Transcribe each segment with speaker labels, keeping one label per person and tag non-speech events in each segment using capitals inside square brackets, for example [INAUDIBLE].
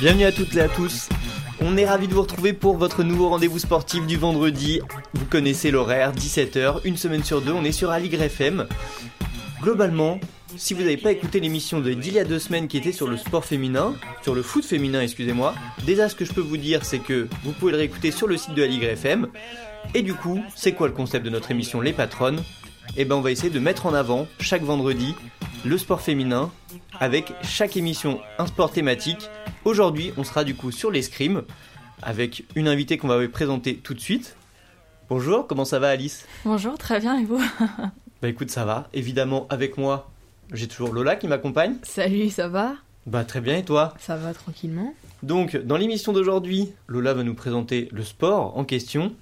Speaker 1: Bienvenue à toutes et à tous. On est ravis de vous retrouver pour votre nouveau rendez-vous sportif du vendredi. Vous connaissez l'horaire, 17h, une semaine sur deux, on est sur Aligre FM. Globalement, si vous n'avez pas écouté l'émission d'il y a deux semaines qui était sur le sport féminin, sur le foot féminin, excusez-moi, déjà ce que je peux vous dire, c'est que vous pouvez le réécouter sur le site de Aligre FM. Et du coup, c'est quoi le concept de notre émission Les Patronnes? Eh ben, on va essayer de mettre en avant chaque vendredi le sport féminin avec chaque émission un sport thématique. Aujourd'hui, on sera du coup sur l'escrime avec une invitée qu'on va vous présenter tout de suite. Bonjour, comment ça va Alice?
Speaker 2: Bonjour, très bien et vous?
Speaker 1: Bah écoute, ça va. Évidemment, avec moi, j'ai toujours Lola qui m'accompagne.
Speaker 3: Salut, ça va?
Speaker 1: Bah très bien et toi?
Speaker 3: Ça va tranquillement.
Speaker 1: Donc, dans l'émission d'aujourd'hui, Lola va nous présenter le sport en question,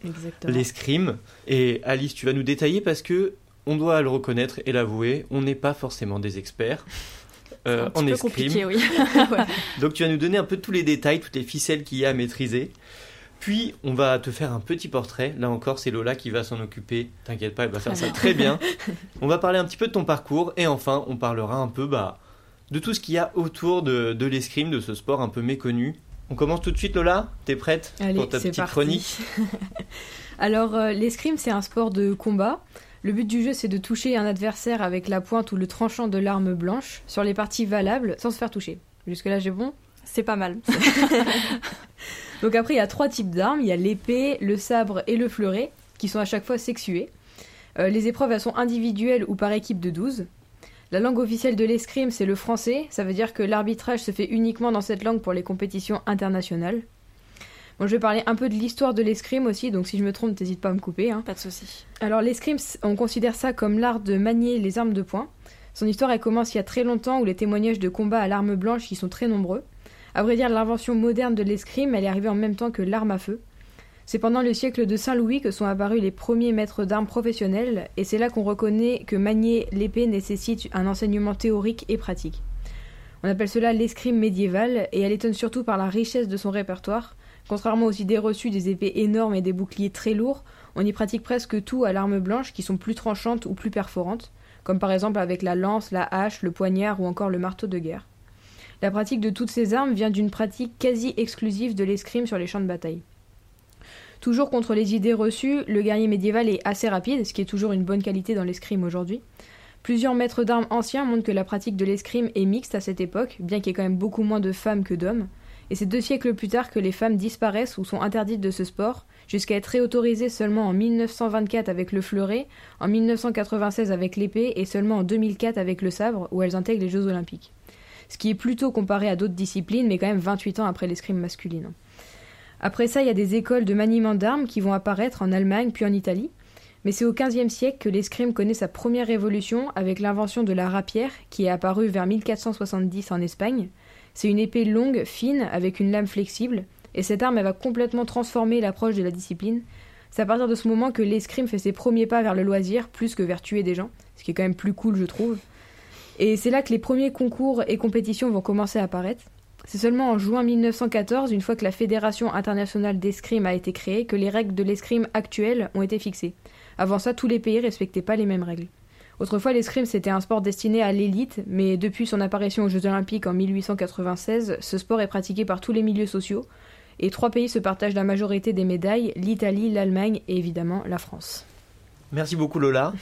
Speaker 1: l'escrime. Et Alice, tu vas nous détailler parce que on doit le reconnaître et l'avouer, on n'est pas forcément des experts [LAUGHS] euh,
Speaker 2: Un
Speaker 1: en
Speaker 2: peu
Speaker 1: escrime.
Speaker 2: compliqué, oui. [LAUGHS] [LAUGHS]
Speaker 1: Donc tu vas nous donner un peu tous les détails, toutes les ficelles qu'il y a à maîtriser. Puis on va te faire un petit portrait. Là encore, c'est Lola qui va s'en occuper. T'inquiète pas, elle va faire ça très bien. [LAUGHS] on va parler un petit peu de ton parcours et enfin, on parlera un peu bah, de tout ce qu'il y a autour de, de l'escrime, de ce sport un peu méconnu. On commence tout de suite, Lola T'es prête
Speaker 3: Allez,
Speaker 1: pour ta
Speaker 3: c'est
Speaker 1: petite
Speaker 3: parti.
Speaker 1: chronique [LAUGHS]
Speaker 3: Alors, euh, l'escrime, c'est un sport de combat. Le but du jeu, c'est de toucher un adversaire avec la pointe ou le tranchant de l'arme blanche sur les parties valables sans se faire toucher. Jusque-là, j'ai bon?
Speaker 2: C'est pas mal. [LAUGHS]
Speaker 3: Donc après, il y a trois types d'armes. Il y a l'épée, le sabre et le fleuret, qui sont à chaque fois sexués. Euh, les épreuves, elles sont individuelles ou par équipe de 12. La langue officielle de l'escrime, c'est le français. Ça veut dire que l'arbitrage se fait uniquement dans cette langue pour les compétitions internationales. Bon, je vais parler un peu de l'histoire de l'escrime aussi, donc si je me trompe, t'hésites pas à me couper. hein.
Speaker 2: Pas de souci.
Speaker 3: Alors l'escrime, on considère ça comme l'art de manier les armes de poing. Son histoire, elle commence il y a très longtemps, où les témoignages de combat à l'arme blanche y sont très nombreux. À vrai dire, l'invention moderne de l'escrime, elle est arrivée en même temps que l'arme à feu. C'est pendant le siècle de Saint-Louis que sont apparus les premiers maîtres d'armes professionnels, et c'est là qu'on reconnaît que manier l'épée nécessite un enseignement théorique et pratique. On appelle cela l'escrime médiévale, et elle étonne surtout par la richesse de son répertoire. Contrairement aux idées reçues des épées énormes et des boucliers très lourds, on y pratique presque tout à l'arme blanche qui sont plus tranchantes ou plus perforantes, comme par exemple avec la lance, la hache, le poignard ou encore le marteau de guerre. La pratique de toutes ces armes vient d'une pratique quasi exclusive de l'escrime sur les champs de bataille. Toujours contre les idées reçues, le guerrier médiéval est assez rapide, ce qui est toujours une bonne qualité dans l'escrime aujourd'hui. Plusieurs maîtres d'armes anciens montrent que la pratique de l'escrime est mixte à cette époque, bien qu'il y ait quand même beaucoup moins de femmes que d'hommes. Et c'est deux siècles plus tard que les femmes disparaissent ou sont interdites de ce sport, jusqu'à être réautorisées seulement en 1924 avec le fleuret, en 1996 avec l'épée et seulement en 2004 avec le sabre, où elles intègrent les Jeux Olympiques. Ce qui est plutôt comparé à d'autres disciplines, mais quand même 28 ans après l'escrime masculine. Après ça, il y a des écoles de maniement d'armes qui vont apparaître en Allemagne puis en Italie. Mais c'est au XVe siècle que l'escrime connaît sa première révolution avec l'invention de la rapière, qui est apparue vers 1470 en Espagne. C'est une épée longue, fine, avec une lame flexible, et cette arme elle va complètement transformer l'approche de la discipline. C'est à partir de ce moment que l'escrime fait ses premiers pas vers le loisir, plus que vers tuer des gens, ce qui est quand même plus cool, je trouve. Et c'est là que les premiers concours et compétitions vont commencer à apparaître. C'est seulement en juin 1914, une fois que la Fédération internationale d'escrime a été créée, que les règles de l'escrime actuelles ont été fixées. Avant ça, tous les pays respectaient pas les mêmes règles. Autrefois, l'escrime c'était un sport destiné à l'élite, mais depuis son apparition aux Jeux Olympiques en 1896, ce sport est pratiqué par tous les milieux sociaux, et trois pays se partagent la majorité des médailles l'Italie, l'Allemagne et évidemment la France.
Speaker 1: Merci beaucoup Lola.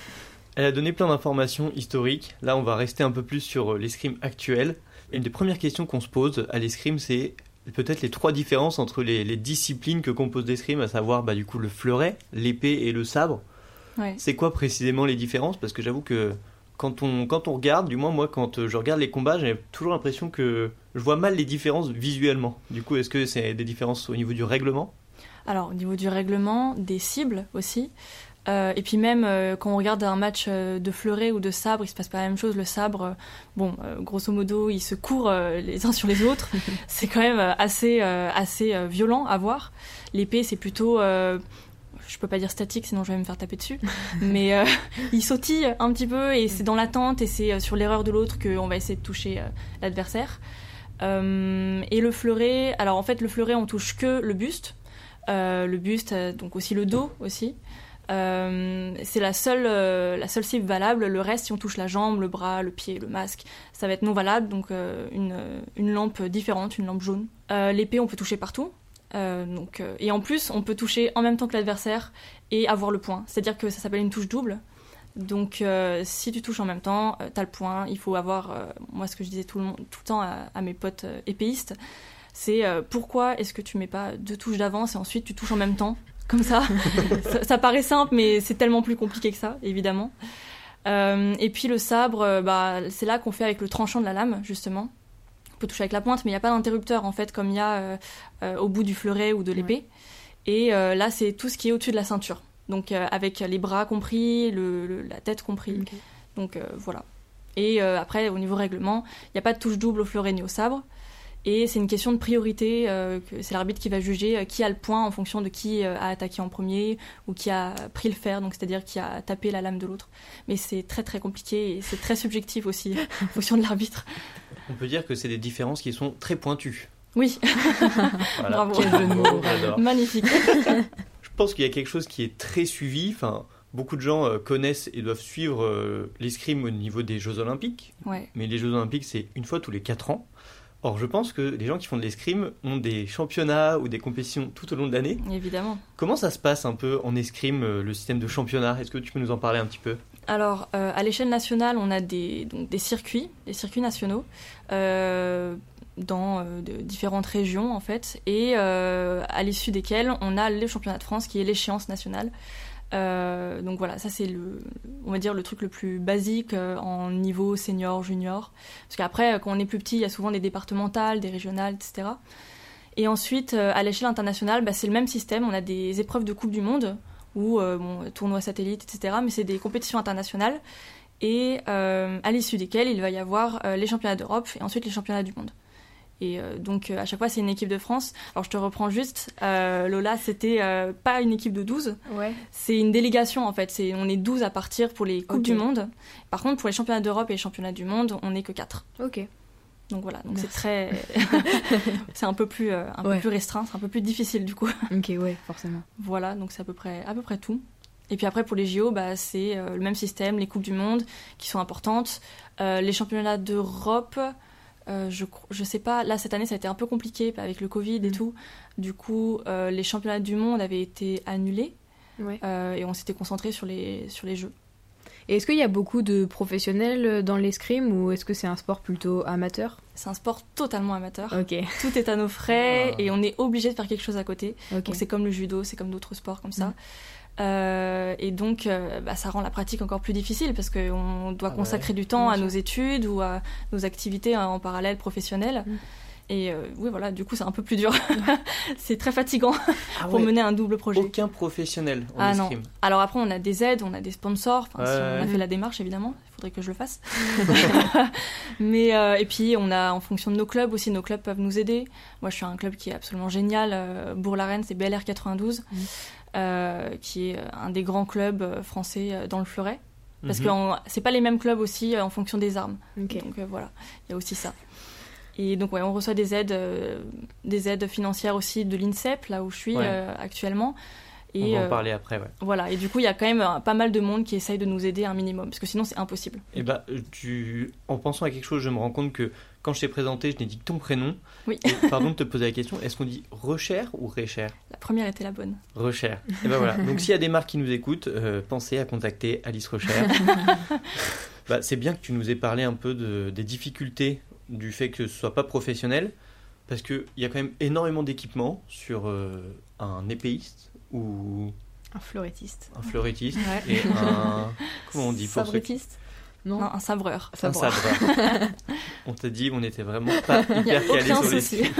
Speaker 1: Elle a donné plein d'informations historiques. Là, on va rester un peu plus sur euh, l'escrime actuel. Une des premières questions qu'on se pose à l'escrime, c'est peut-être les trois différences entre les, les disciplines que compose l'escrime, à savoir bah, du coup le fleuret, l'épée et le sabre.
Speaker 2: Ouais.
Speaker 1: C'est quoi précisément les différences? Parce que j'avoue que quand on, quand on regarde, du moins moi quand euh, je regarde les combats, j'ai toujours l'impression que je vois mal les différences visuellement. Du coup, est-ce que c'est des différences au niveau du règlement?
Speaker 2: Alors, au niveau du règlement, des cibles aussi. Euh, et puis même euh, quand on regarde un match euh, de fleuret ou de sabre, il se passe pas la même chose. Le sabre, bon, grosso modo, ils se courent les uns sur les autres. [LAUGHS] c'est quand même assez, assez violent à voir. L'épée, c'est plutôt, je peux pas dire statique, sinon je vais me faire taper dessus. [LAUGHS] Mais euh, il sautille un petit peu et c'est dans l'attente et c'est sur l'erreur de l'autre qu'on va essayer de toucher euh, l'adversaire. et le fleuret, alors en fait le fleuret on touche que le buste, le buste donc aussi le dos aussi. C'est la seule, la seule cible valable. Le reste, si on touche la jambe, le bras, le pied, le masque, ça va être non valable. Donc une, une, lampe différente, une lampe jaune. L'épée, on peut toucher partout. donc, et en plus, on peut toucher en même temps que l'adversaire et avoir le point. C'est-à-dire que ça s'appelle une touche double. Donc, euh, si tu touches en même temps, euh, tu as le point. Il faut avoir, euh, moi, ce que je disais tout le, tout le temps à, mes potes épéistes, c'est pourquoi est-ce que tu mets pas deux touches d'avance et ensuite tu touches en même temps? Comme [LAUGHS] ça. ça, paraît simple, mais c'est tellement plus compliqué que ça, évidemment. et puis le sabre, bah, c'est là qu'on fait avec le tranchant de la lame, justement. On peut toucher avec la pointe, mais il n'y a pas d'interrupteur, en fait, comme il y a au bout du fleuret ou de l'épée. Et là, c'est tout ce qui est au-dessus de la ceinture. Donc euh, avec les bras compris, le, la tête compris. Donc euh, voilà. Et euh, après, au niveau règlement, il n'y a pas de touche double au fleuret ni au sabre. Et c'est une question de priorité. c'est l'arbitre qui va juger qui a le point en fonction de qui a attaqué en premier ou qui a pris le fer, donc c'est-à-dire qui a tapé la lame de l'autre. Mais c'est très très compliqué et c'est très subjectif aussi [LAUGHS] en fonction de l'arbitre.
Speaker 1: On peut dire que c'est des différences qui sont très pointues.
Speaker 2: Oui. [LAUGHS] Bravo. Magnifique. [LAUGHS]
Speaker 1: Je pense qu'il y a quelque chose qui est très suivi. Enfin, beaucoup de gens euh, connaissent et doivent suivre euh, l'escrime au niveau des Jeux Olympiques. Mais les Jeux Olympiques, c'est une fois tous les 4 ans. Or, je pense que les gens qui font de l'escrime ont des championnats ou des compétitions tout au long de l'année.
Speaker 2: Évidemment.
Speaker 1: Comment ça se passe un peu en escrime, euh, le système de championnat? Est-ce que tu peux nous en parler un petit peu?
Speaker 2: Alors, à l'échelle nationale, on a des, donc, des circuits, des circuits nationaux dans euh, de différentes régions en fait, et euh, à l'issue desquelles on a le championnat de France qui est l'échéance nationale. Euh, donc voilà, ça c'est le, on va dire le truc le plus basique en niveau senior, junior. Parce qu'après, quand on est plus petit, il y a souvent des départementales, des régionales, etc. Et ensuite, à l'échelle internationale, bah, c'est le même système. On a des épreuves de Coupe du Monde ou tournois satellites, etc. Mais c'est des compétitions internationales et à l'issue desquelles il va y avoir les championnats d'Europe et ensuite les championnats du monde. Et euh, donc euh, à chaque fois c'est une équipe de France. Alors je te reprends juste, euh, Lola c'était pas une équipe de 12,
Speaker 3: ouais.
Speaker 2: c'est une délégation en fait. C'est, on est 12 à partir pour les Coupes du Monde. Par contre pour les championnats d'Europe et les championnats du monde on n'est que 4.
Speaker 3: Ok.
Speaker 2: Donc voilà, donc c'est très, [LAUGHS] c'est un peu plus, un peu plus restreint, c'est un peu plus difficile du coup.
Speaker 3: Ok, ouais, forcément.
Speaker 2: Voilà, donc c'est à peu près, à peu près tout. Et puis après pour les JO, bah, c'est le même système, les coupes du monde qui sont importantes, les championnats d'Europe. Euh, je, je sais pas, là cette année ça a été un peu compliqué avec le Covid et mm. tout. Du coup, euh, les championnats du monde avaient été annulés euh, et on s'était concentré sur les, sur les jeux.
Speaker 3: Et est-ce qu'il y a beaucoup de professionnels dans l'escrime ou est-ce que c'est un sport plutôt amateur?
Speaker 2: C'est un sport totalement amateur.
Speaker 3: Ok. [LAUGHS]
Speaker 2: Tout est à nos frais ah. et on est obligé de faire quelque chose à côté. Donc c'est comme le judo, c'est comme d'autres sports comme ça. Mm. Euh, et donc, euh, bah, ça rend la pratique encore plus difficile parce qu'on doit ah consacrer du temps à nos études ou à nos activités en parallèle professionnelles. Mm. Et euh, oui, voilà, du coup, c'est un peu plus dur. [LAUGHS] c'est très fatigant ah [LAUGHS] pour mener un double projet.
Speaker 1: Aucun professionnel en
Speaker 2: ah non. Alors après, on a des aides, on a des sponsors. si on a fait la démarche, évidemment, il faudrait que je le fasse. [LAUGHS] Mais et puis, on a en fonction de nos clubs aussi, nos clubs peuvent nous aider. Moi, je suis un club qui est absolument génial. Bourg-la-Reine, c'est BLR 92. Euh, qui est un des grands clubs euh, français euh, dans le Fleuret. Parce mhm. que c'est pas les mêmes clubs aussi en fonction des armes. Donc voilà, il y a aussi ça. Et donc ouais, on reçoit des aides, des aides financières aussi de l'INSEP, là où je suis actuellement.
Speaker 1: Et, on va en parler après, ouais.
Speaker 2: Voilà, et du coup, il y a quand même pas mal de monde qui essaye de nous aider un minimum, parce que sinon, c'est impossible.
Speaker 1: Et bah, tu... en pensant à quelque chose, je me rends compte que quand je t'ai présenté, je n'ai dit que ton prénom.
Speaker 2: Oui.
Speaker 1: pardon de te poser la question, est-ce qu'on dit Recher ou Recher
Speaker 2: La première était la bonne.
Speaker 1: Recher. Et ben voilà. Donc s'il y a des marques qui nous écoutent, euh, pensez à contacter Alice Recher. [LAUGHS] bah, c'est bien que tu nous aies parlé un peu de, des difficultés du fait que ce soit pas professionnel, parce qu'il y a quand même énormément d'équipements sur euh, un épéiste ou...
Speaker 2: Un fleurettiste.
Speaker 1: Un fleurettiste et un... Comment on dit
Speaker 2: pour non, un sabreur.
Speaker 1: Un sabreur. [LAUGHS] on t'a dit, on n'était vraiment pas [LAUGHS] hyper calé sur les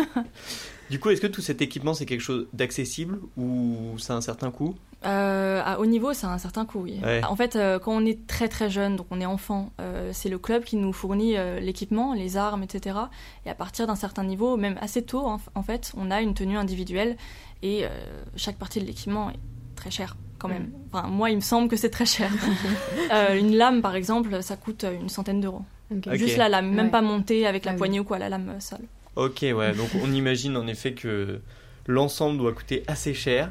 Speaker 1: Du coup, est-ce que tout cet équipement, c'est quelque chose d'accessible ou ça a un certain coût?
Speaker 2: Euh, À haut niveau, ça a un certain coût, oui. En fait, euh, quand on est très très jeune, donc on est enfant, euh, c'est le club qui nous fournit l'équipement, les armes, etc. Et à partir d'un certain niveau, même assez tôt, en, fait, on a une tenue individuelle et chaque partie de l'équipement est très chère quand même. Enfin, moi, il me semble que c'est très cher. [LAUGHS] Euh, une lame, par exemple, ça coûte une centaine d'euros. Juste la lame, même pas montée avec la ah poignée ou quoi, la lame seule.
Speaker 1: Ok, ouais, donc on imagine en effet que l'ensemble doit coûter assez cher.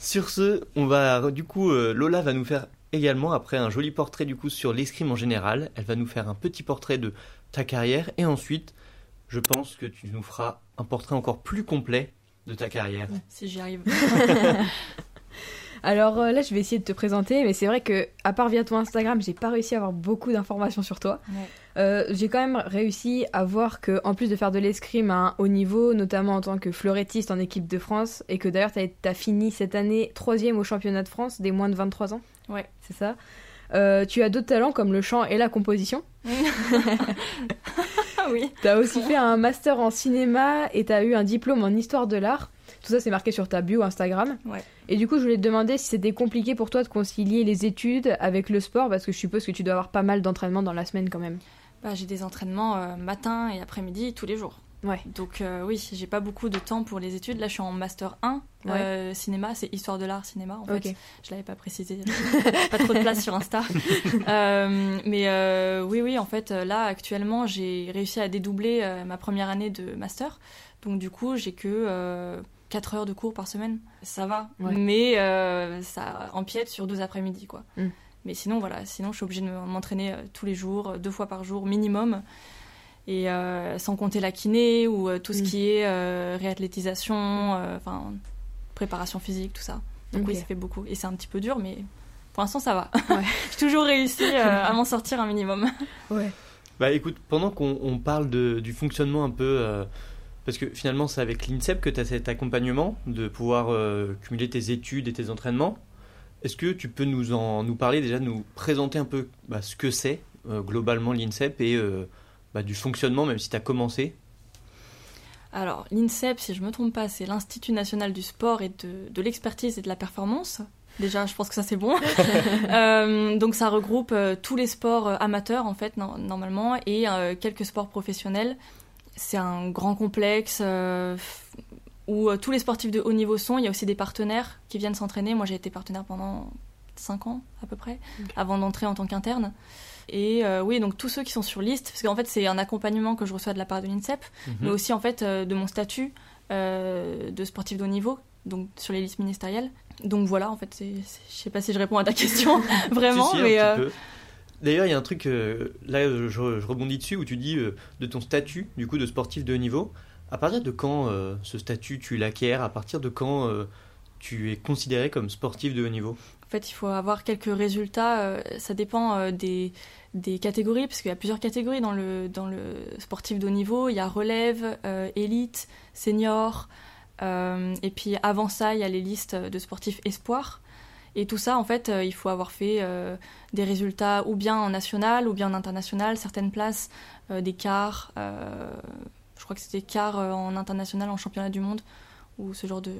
Speaker 1: Sur ce, on va du coup, euh, Lola va nous faire également, après un joli portrait du coup sur l'escrime en général, elle va nous faire un petit portrait de ta carrière et ensuite, je pense que tu nous feras un portrait encore plus complet de ta carrière.
Speaker 2: Si j'y arrive. [LAUGHS]
Speaker 3: Alors euh, là, je vais essayer de te présenter, mais c'est vrai que à part via ton Instagram, j'ai pas réussi à avoir beaucoup d'informations sur toi.
Speaker 2: Ouais.
Speaker 3: Euh, j'ai quand même réussi à voir que, en plus de faire de l'escrime à un haut niveau, notamment en tant que fleurettiste en équipe de France, et que d'ailleurs tu as, fini cette année troisième au championnat de France des moins de 23 ans.
Speaker 2: Ouais.
Speaker 3: C'est ça. Euh, tu as d'autres talents comme le chant et la composition. [LAUGHS]
Speaker 2: Oui.
Speaker 3: Tu as aussi fait un master en cinéma et tu as eu un diplôme en histoire de l'art. Tout ça, c'est marqué sur ta bio Instagram.
Speaker 2: Ouais.
Speaker 3: Et du coup, je voulais te demander si c'était compliqué pour toi de concilier les études avec le sport, parce que je suppose que tu dois avoir pas mal d'entraînements dans la semaine quand même.
Speaker 2: Bah, j'ai des entraînements euh, matin et après-midi tous les jours.
Speaker 3: Ouais.
Speaker 2: Donc euh, oui, j'ai pas beaucoup de temps pour les études. Là, je suis en master 1 euh, cinéma, c'est histoire de l'art cinéma en fait.
Speaker 3: Ok.
Speaker 2: Je l'avais pas précisé, [LAUGHS] pas trop de place sur Insta. [LAUGHS] Euh, mais oui, oui, en fait, là actuellement, j'ai réussi à dédoubler ma première année de master. Donc du coup, j'ai que 4 heures de cours par semaine. Ça va,
Speaker 3: Ouais.
Speaker 2: mais euh, ça empiète sur 12 après-midi quoi.
Speaker 3: Mm.
Speaker 2: Mais sinon, voilà, sinon je suis obligée de m'entraîner euh, tous les jours, euh, deux fois par jour minimum. Et euh, sans compter la kiné ou euh, tout ce
Speaker 3: Mm.
Speaker 2: qui est euh, réathlétisation, euh, enfin préparation physique, tout ça. Donc oui, ça fait beaucoup. Et c'est un petit peu dur, mais pour l'instant ça va.
Speaker 3: Ouais. [LAUGHS]
Speaker 2: J'ai toujours réussi euh, à m'en sortir un minimum.
Speaker 3: Ouais.
Speaker 1: Bah écoute, pendant qu'on on parle de- du fonctionnement un peu, euh, parce que finalement c'est avec l'INSEP que tu as cet accompagnement de pouvoir euh, cumuler tes études et tes entraînements. Est-ce que tu peux nous en nous parler déjà, nous présenter un peu bah, ce que c'est euh, globalement l'INSEP et euh, bah, du fonctionnement, même si tu as commencé?
Speaker 2: Alors, l'INSEP, si je me trompe pas, c'est l'Institut national du sport et de, de l'expertise et de la performance. Déjà, je pense que ça c'est bon. [LAUGHS] Euh, donc, ça regroupe euh, tous les sports euh, amateurs en fait, no- normalement, et euh, quelques sports professionnels. C'est un grand complexe euh, où euh, tous les sportifs de haut niveau sont. Il y a aussi des partenaires qui viennent s'entraîner. Moi, j'ai été partenaire pendant 5 ans à peu près, avant d'entrer en tant qu'interne. Et euh, oui, donc tous ceux qui sont sur liste, parce qu'en fait, c'est un accompagnement que je reçois de la part de l'INSEP mais aussi en fait euh, de mon statut euh, de sportif de haut niveau, donc sur les listes ministérielles. Donc voilà, en fait, c'est, c'est- je sais pas si je réponds à ta question vraiment, [LAUGHS]
Speaker 1: Si, si, un
Speaker 2: mais
Speaker 1: petit
Speaker 2: euh,
Speaker 1: peu. D'ailleurs, il y a un truc, euh, là je, rebondis dessus, où tu dis euh, de ton statut, du coup, de sportif de haut niveau. À partir de quand euh, ce statut tu l'acquiers? À partir de quand tu es considéré comme sportif de haut niveau?
Speaker 2: En fait, il faut avoir quelques résultats. ça dépend des, catégories, parce qu'il y a plusieurs catégories dans le, dans le sportif de haut niveau. Il y a relève, élite, senior, et puis avant ça, il y a les listes de sportifs espoirs. Et tout ça, en fait, euh, il faut avoir fait euh, des résultats ou bien en national ou bien en international, certaines places, euh, des quarts. euh, je crois que c'était quarts euh, en international en championnat du monde, ou ce genre de,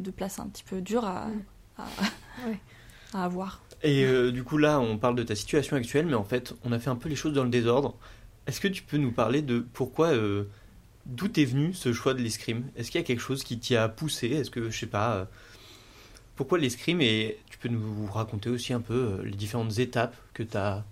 Speaker 2: de place un petit peu dur à,
Speaker 3: Mm.
Speaker 2: à, [LAUGHS]
Speaker 3: Ouais.
Speaker 2: à avoir.
Speaker 1: Et euh, du coup, là, on parle de ta situation actuelle, mais en fait, on a fait un peu les choses dans le désordre. Est-ce que tu peux nous parler de pourquoi, euh, d'où est venu ce choix de l'escrime? Est-ce qu'il y a quelque chose qui t'y a poussé? Est-ce que, je sais pas, euh, pourquoi l'escrime Et tu peux nous raconter aussi un peu euh, les différentes étapes que tu as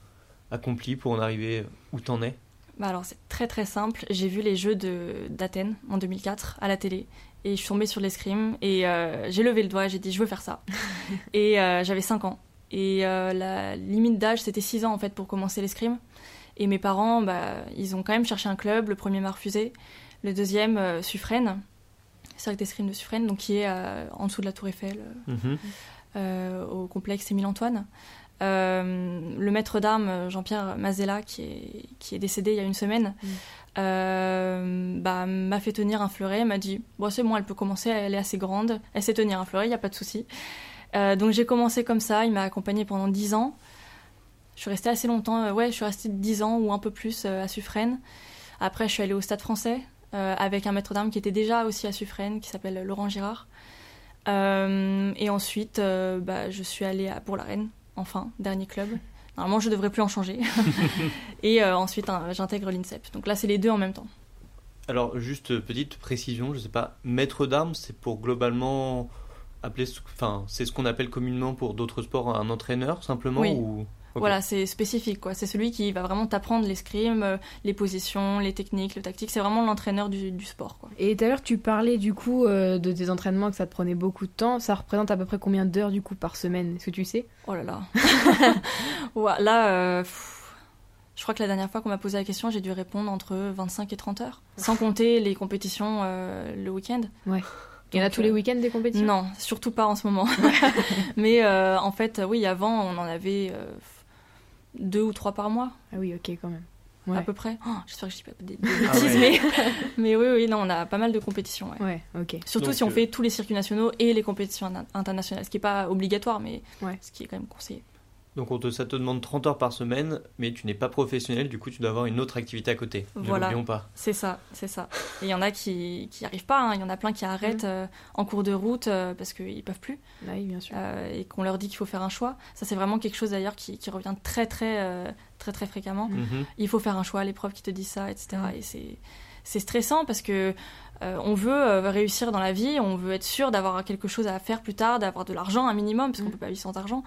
Speaker 1: accomplies pour en arriver où t'en es?
Speaker 2: Bah alors c'est très très simple. J'ai vu les Jeux de- d'Athènes en 2004 à la télé et je suis tombée sur l'escrime et euh, j'ai levé le doigt, j'ai dit je veux faire ça. [LAUGHS] et euh, j'avais 5 ans. Et euh, la limite d'âge c'était 6 ans en fait pour commencer l'escrime. Et mes parents, bah, ils ont quand même cherché un club. Le premier m'a refusé. Le deuxième, euh, Suffren, cercle d'escrime de Suffren, donc qui est euh, en dessous de la Tour Eiffel, euh,
Speaker 1: Mhm.
Speaker 2: euh, au complexe Émile-Antoine. Euh, le maître d'armes Jean-Pierre Mazella, qui est, qui est décédé il y a une semaine,
Speaker 3: Mm.
Speaker 2: euh, bah, m'a fait tenir un fleuret, m'a dit bon, c'est bon, elle peut commencer, elle est assez grande, elle sait tenir un fleuret, il n'y a pas de souci. Euh, donc j'ai commencé comme ça, il m'a accompagnée pendant 10 ans. Je suis restée assez longtemps, euh, ouais, je suis restée 10 ans ou un peu plus euh, à Suffren. Après, je suis allée au Stade français avec un maître d'armes qui était déjà aussi à Suffren, qui s'appelle Laurent Girard. Euh, et ensuite, euh, bah, je suis allée à Bourg-la-Reine, enfin, dernier club. Normalement, je devrais plus en changer. [LAUGHS] [LAUGHS] et euh, ensuite, j'intègre l'INSEP. Donc là, c'est les deux en même temps.
Speaker 1: Alors, juste euh, petite précision, je sais pas, maître d'armes, c'est pour globalement appeler, enfin, c'est ce qu'on appelle communément pour d'autres sports un entraîneur simplement
Speaker 2: Oui.
Speaker 1: ou
Speaker 2: Voilà, c'est spécifique, quoi. C'est celui qui va vraiment t'apprendre l'escrime, euh, les positions, les techniques, le tactique. C'est vraiment l'entraîneur du, du, sport, quoi.
Speaker 3: Et tout à l'heure, tu parlais du coup euh, de tes entraînements, que ça te prenait beaucoup de temps. Ça représente à peu près combien d'heures du coup par semaine? Est-ce que tu sais?
Speaker 2: Oh là là. [LAUGHS] ouais, là, euh, je crois que la dernière fois qu'on m'a posé la question, j'ai dû répondre entre 25 et 30 heures. Sans compter les compétitions euh, le week-end.
Speaker 3: Ouais. Il y en a tous les week-ends des compétitions?
Speaker 2: Non, surtout pas en ce moment. [LAUGHS] Mais en fait, oui, avant, on en avait deux ou trois par mois.
Speaker 3: Ah oui, ok, quand même.
Speaker 2: Ouais. À peu près. Oh, J'espère que je dis pas des, [LAUGHS] des ah bêtises, mais, mais oui, oui, non, on a pas mal de compétitions. Ouais,
Speaker 3: ouais ok.
Speaker 2: Surtout Donc, si on euh... fait tous les circuits nationaux et les compétitions internationales, ce qui n'est pas obligatoire, mais
Speaker 3: ouais.
Speaker 2: ce qui est quand même conseillé.
Speaker 1: Donc on te, ça te demande 30 heures par semaine, mais tu n'es pas professionnel, du coup tu dois avoir une autre activité à côté.
Speaker 2: Voilà.
Speaker 1: N'oublions pas.
Speaker 2: C'est ça, c'est ça. Et il y en a qui n'y arrivent pas, hein. il y en a plein qui arrêtent mmh. euh, en cours de route euh, parce qu'ils peuvent plus.
Speaker 3: Oui, bien sûr.
Speaker 2: Euh, et qu'on leur dit qu'il faut faire un choix. Ça c'est vraiment quelque chose d'ailleurs qui, qui, revient très très très très fréquemment.
Speaker 1: Mmh.
Speaker 2: Il faut faire un choix, les profs qui te disent ça, etc. Mmh. Et c'est c'est stressant parce que euh, on veut euh, réussir dans la vie, on veut être sûr d'avoir quelque chose à faire plus tard, d'avoir de l'argent un minimum, parce qu'on
Speaker 3: Mm.
Speaker 2: peut pas vivre sans argent.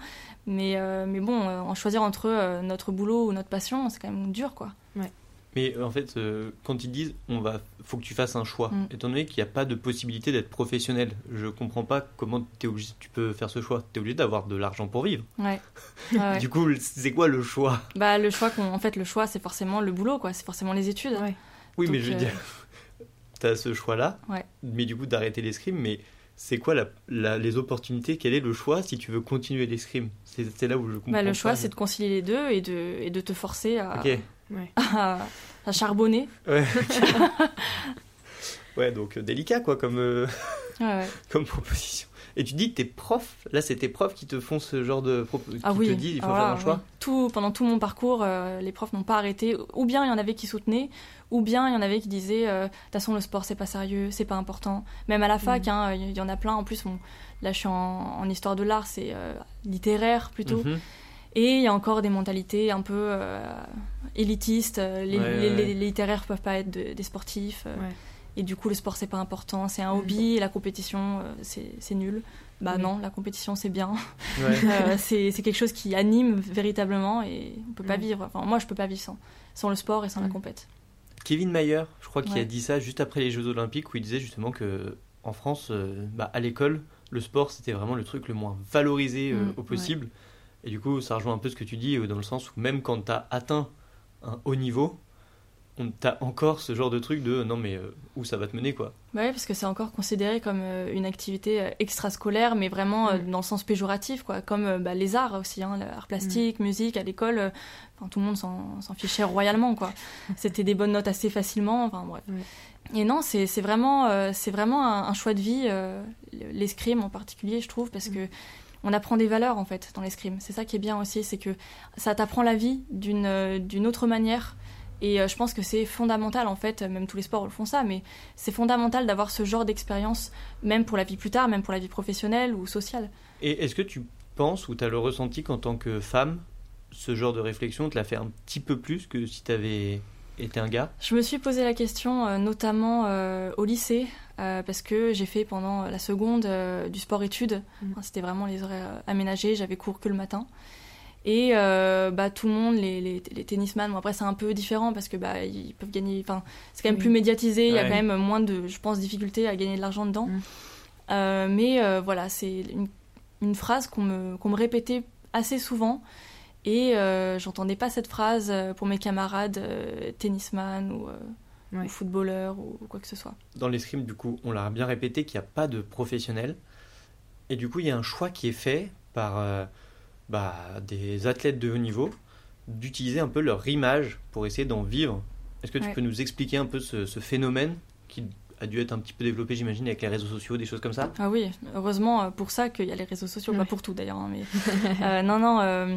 Speaker 2: Mais, euh, mais bon, en choisir entre euh, notre boulot ou notre passion, c'est quand même dur, quoi.
Speaker 3: Ouais.
Speaker 1: Mais en fait, euh, quand ils disent on va, faut que tu fasses un choix,
Speaker 2: Mm.
Speaker 1: étant donné qu'il n'y a pas de possibilité d'être professionnel, je comprends pas comment es obligé, tu peux faire ce choix. Tu es obligé d'avoir de l'argent pour vivre.
Speaker 2: Ouais. [LAUGHS] Ouais, ouais.
Speaker 1: Du coup, c'est quoi le choix?
Speaker 2: Bah, le choix, qu'on, en fait, le choix, c'est forcément le boulot, quoi. C'est forcément les études.
Speaker 3: Ouais.
Speaker 1: Oui,
Speaker 2: Donc,
Speaker 1: mais je veux
Speaker 2: euh,
Speaker 1: dire, [LAUGHS] tu as ce choix-là,
Speaker 2: Ouais.
Speaker 1: mais du coup d'arrêter l'escrime, mais c'est quoi la, la- les opportunités? Quel est le choix si tu veux continuer l'escrime c'est, là où je comprends
Speaker 2: Bah, le choix, c'est de concilier les deux et de, et de te forcer à,
Speaker 1: Ok, [LAUGHS]
Speaker 2: à, à charbonner.
Speaker 1: ouais. [LAUGHS] ouais, donc euh, délicat quoi comme, euh,
Speaker 2: Ouais, ouais. [LAUGHS]
Speaker 1: comme proposition. Et tu dis que tes profs, là c'est tes profs qui te font ce genre de proposition,
Speaker 2: Ah
Speaker 1: qui
Speaker 2: oui,
Speaker 1: te disent il faut
Speaker 2: alors
Speaker 1: faire
Speaker 2: là,
Speaker 1: un choix
Speaker 2: oui. Tout, pendant tout mon parcours, euh, les profs n'ont pas arrêté. Ou bien il y en avait qui soutenaient, ou bien il y en avait qui disaient euh, de toute façon le sport c'est pas sérieux, c'est pas important. Même à la fac,
Speaker 3: Mhm.
Speaker 2: hein, il y en a plein. En plus, bon, là je suis en, en histoire de l'art, c'est euh, littéraire plutôt.
Speaker 1: Mhm.
Speaker 2: Et il y a encore des mentalités un peu euh, élitistes. Les,
Speaker 1: Ouais,
Speaker 2: les-
Speaker 1: ouais.
Speaker 2: les- les littéraires peuvent pas être de- des sportifs. euh,
Speaker 3: Ouais.
Speaker 2: Et du coup, le sport c'est pas important, c'est un
Speaker 3: Mhm.
Speaker 2: hobby. Et la compétition, euh, c'est nul. Bah
Speaker 3: Oui.
Speaker 2: non, la compétition c'est bien.
Speaker 1: Ouais. [LAUGHS]
Speaker 2: Euh, c'est quelque chose qui anime véritablement et on peut pas
Speaker 3: Ouais.
Speaker 2: vivre. Enfin, moi, je peux pas vivre sans, sans le sport et sans la compète.
Speaker 1: Kevin Mayer, je crois qu'il a dit ça juste après les Jeux Olympiques où il disait justement que en France, euh, bah, à l'école, le sport c'était vraiment le truc le moins valorisé euh,
Speaker 2: Mm,
Speaker 1: au possible. Et du coup, ça rejoint un peu ce que tu dis dans le sens où même quand tu as atteint un haut niveau, on t'a encore ce genre de truc de non mais euh, où ça va te mener quoi.
Speaker 2: Bah ouais, parce que c'est encore considéré comme euh, une activité euh, extrascolaire, mais vraiment euh,
Speaker 3: Mm.
Speaker 2: dans le sens péjoratif, quoi. Comme euh, bah, les arts aussi, hein, l'art plastique, musique, à l'école, euh, enfin, tout le monde s'en fichait royalement, quoi. [LAUGHS] C'était des bonnes notes assez facilement, enfin bref. Et non, c'est vraiment, euh, c'est vraiment un, un choix de vie, euh, l'escrime en particulier, je trouve, parce
Speaker 3: Mm.
Speaker 2: que on apprend des valeurs en fait dans l'escrime. C'est ça qui est bien aussi, c'est que ça t'apprend la vie d'une euh, d'une autre manière. Et euh, je pense que c'est fondamental en fait, même tous les sports le font ça, mais c'est fondamental d'avoir ce genre d'expérience, même pour la vie plus tard, même pour la vie professionnelle ou sociale.
Speaker 1: Et est-ce que tu penses ou tu as le ressenti qu'en tant que femme, ce genre de réflexion te l'a fait un petit peu plus que si tu avais été un gars?
Speaker 2: Je me suis posé la question euh, notamment euh, au lycée, euh, parce que j'ai fait pendant la seconde euh, du sport-études. Enfin, C'était vraiment les horaires aménagés, j'avais cours que le matin. Et euh, bah, tout le monde, les, les, les tennisman, bon, après c'est un peu différent parce que bah, ils peuvent gagner. Enfin, c'est quand même
Speaker 3: Oui.
Speaker 2: plus médiatisé, il y a quand même moins de, je pense, difficultés à gagner de l'argent dedans.
Speaker 3: Mhm.
Speaker 2: Euh, mais euh, voilà, c'est une, une phrase qu'on me, qu'on me répétait assez souvent. Et euh, j'entendais pas cette phrase pour mes camarades euh, tennisman ou, euh,
Speaker 3: Ouais.
Speaker 2: ou footballeur ou quoi que ce soit.
Speaker 1: Dans l'escrime, du coup, on l'a bien répété qu'il n'y a pas de professionnel. Et du coup, il y a un choix qui est fait par euh, bah, des athlètes de haut niveau d'utiliser un peu leur image pour essayer d'en vivre. Est-ce que tu
Speaker 2: Ouais.
Speaker 1: peux nous expliquer un peu ce, ce phénomène qui a dû être un petit peu développé, j'imagine, avec les réseaux sociaux, des choses comme ça?
Speaker 2: Ah oui, heureusement euh, pour ça qu'il y a les réseaux sociaux,
Speaker 3: Ouais.
Speaker 2: pas pour tout d'ailleurs. hein, mais [LAUGHS] euh, non, non. euh,